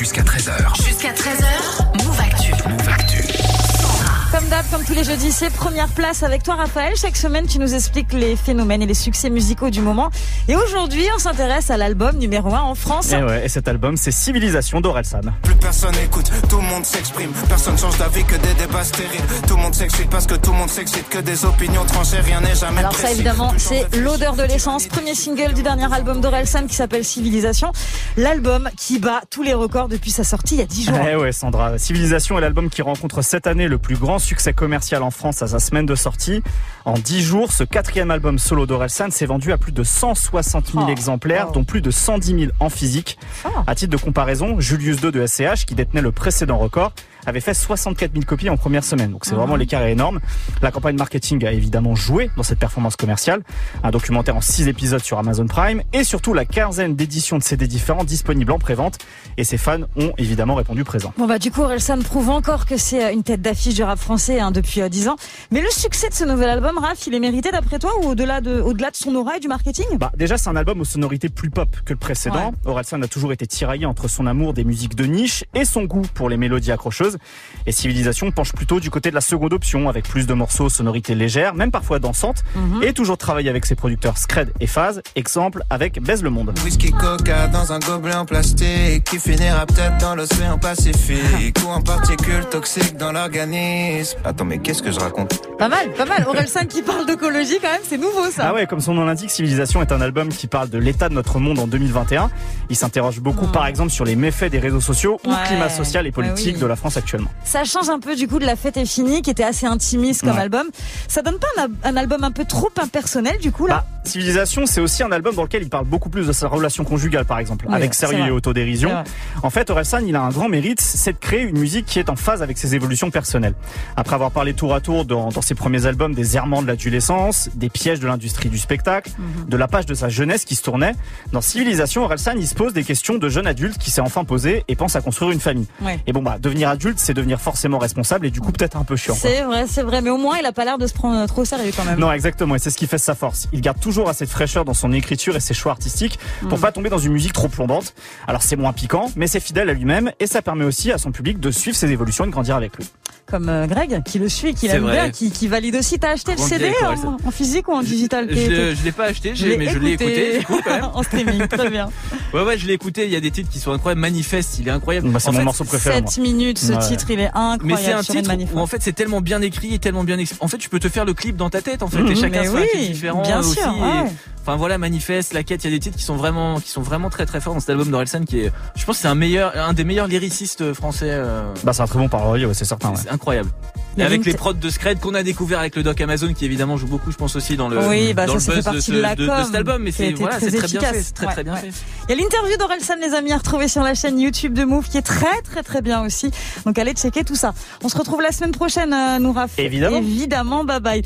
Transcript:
Jusqu'à 13h. Jusqu'à 13h, Move Actu. Comme tous les jeudis, c'est première place avec toi, Raphaël. Chaque semaine, tu nous expliques les phénomènes et les succès musicaux du moment. Et aujourd'hui, on s'intéresse à l'album numéro 1 en France. Et, ouais, et cet album, c'est Civilisation d'Orelsan. Plus personne écoute, tout le monde s'exprime. Personne change d'avis que des débats stériles. Tout le monde s'excite parce que tout le monde s'excite que des opinions tranchées. Rien n'est jamais Alors ça, évidemment, c'est l'odeur de l'essence. Premier single du dernier album d'Orelsan qui s'appelle Civilisation. L'album qui bat tous les records depuis sa sortie il y a 10 jours. Eh ouais, Sandra. Civilisation est l'album qui rencontre cette année le plus grand succès commercial en France à sa semaine de sortie. En 10 jours, ce quatrième album solo d'Orelsan s'est vendu à plus de 160 000 Oh, exemplaires, oh. dont plus de 110 000 en physique. Fort. À titre de comparaison, Julius II de SCH, qui détenait le précédent record, avait fait 64 000 copies en première semaine. Donc c'est vraiment l'écart est énorme. La campagne marketing a évidemment joué dans cette performance commerciale. Un documentaire en 6 épisodes sur Amazon Prime et surtout la quinzaine d'éditions de CD différents disponibles en prévente. Et ses fans ont évidemment répondu présent. Bon bah du coup Orelsan prouve encore que c'est euh, une tête d'affiche du rap français hein, depuis euh, 10 ans. Mais le succès de ce nouvel album, Raph, il est mérité d'après toi ou au-delà de, au-delà de son aura et du marketing? Bah, déjà, c'est un album aux sonorités plus pop que le précédent. Orelsan a toujours été tiraillé entre son amour des musiques de niche et son goût pour les mélodies accrocheuses. Et Civilisation penche plutôt du côté de la seconde option, avec plus de morceaux aux sonorités légères, même parfois dansantes, Mhm. et toujours travaillé avec ses producteurs Scred et Phase. Exemple avec Baise le Monde. Whisky coca dans un gobelet en plastique qui finira peut-être dans l'océan Pacifique ou en particules toxiques dans l'organisme. Attends, mais qu'est-ce que je raconte? Pas mal, pas mal. Orelsan qui parle d'écologie quand même, c'est nouveau ça. Ah ouais, comme son nom l'indique, Civilisation est un album qui parle de l'état de notre monde en 2021. Il s'interroge beaucoup, Mm. par exemple, sur les méfaits des réseaux sociaux ou Ouais. le climat social et politique Ouais, oui. de la France actuellement. Ça change un peu du coup de La Fête est finie qui était assez intimiste comme Ouais. album. Ça donne pas un, un album un peu trop impersonnel du coup là? Bah, Civilisation, c'est aussi un album dans lequel il parle beaucoup plus de sa relation conjugale, par exemple, Oui, avec sérieux et autodérision. En fait, Orelsan, il a un grand mérite, c'est de créer une musique qui est en phase avec ses évolutions personnelles. Après avoir parlé tour à tour dans, dans ses premiers albums des errements de l'adolescence, des pièges de l'industrie du spectacle, Mhm. de la page de sa jeunesse qui se tournait, dans Civilisation, Orelsan, il se pose des questions de jeune adulte qui s'est enfin posé et pense à construire une famille. Et bon, bah, devenir adulte, c'est devenir forcément responsable et du coup peut-être un peu chiant. C'est vrai, c'est vrai, mais au moins il a pas l'air de se prendre trop au sérieux quand même. Non, exactement, et c'est ce qui fait sa force. Il garde toujours assez de fraîcheur dans son écriture et ses choix artistiques pour Mm. pas tomber dans une musique trop plombante. Alors c'est moins piquant, mais c'est fidèle à lui-même et ça permet aussi à son public de suivre ses évolutions et de grandir avec lui. Comme euh, Greg qui le suit, qui l'aime bien, qui, qui valide aussi. T'as acheté le CD en, en physique ou en digital Je, je, l'ai pas acheté, je mais je l'ai écouté du coup quand même. en streaming, très bien. Ouais ouais, je l'ai écouté, il y a des titres qui sont incroyables, Manifeste, il est incroyable. Bah, c'est mon fait, morceau préféré. moi. 7 minutes, ce Ouais. titre, il est incroyable. Mais c'est un titre où en fait c'est tellement bien écrit et tellement bien ex- en fait tu peux te faire le clip dans ta tête en fait Mhm. et chacun Mais se fait un oui, clip différent bien aussi sûr, ouais. enfin voilà manifeste la quête il y a des titres qui sont vraiment qui sont vraiment très très forts dans cet album d'Orelsan qui est je pense que c'est un meilleur un des meilleurs lyricistes français euh, Bah c'est un très bon parolier, ouais, c'est certain. ouais. C'est incroyable et avec les prods de Scred qu'on a découvert avec le doc Amazon qui évidemment joue beaucoup je pense aussi dans le Oui, bah dans ça, ça le fait buzz de, partie ce- de la de- de com, cet album mais c'est voilà très c'est très bien efficace. fait c'est très Ouais, très bien ouais. fait Il y a l'interview d'Orelsan, les amis, à retrouver sur la chaîne YouTube de Move, qui est très, très, très bien aussi. Donc allez checker tout ça. On se retrouve la semaine prochaine, euh, Nouraf. Évidemment. Évidemment, bye bye.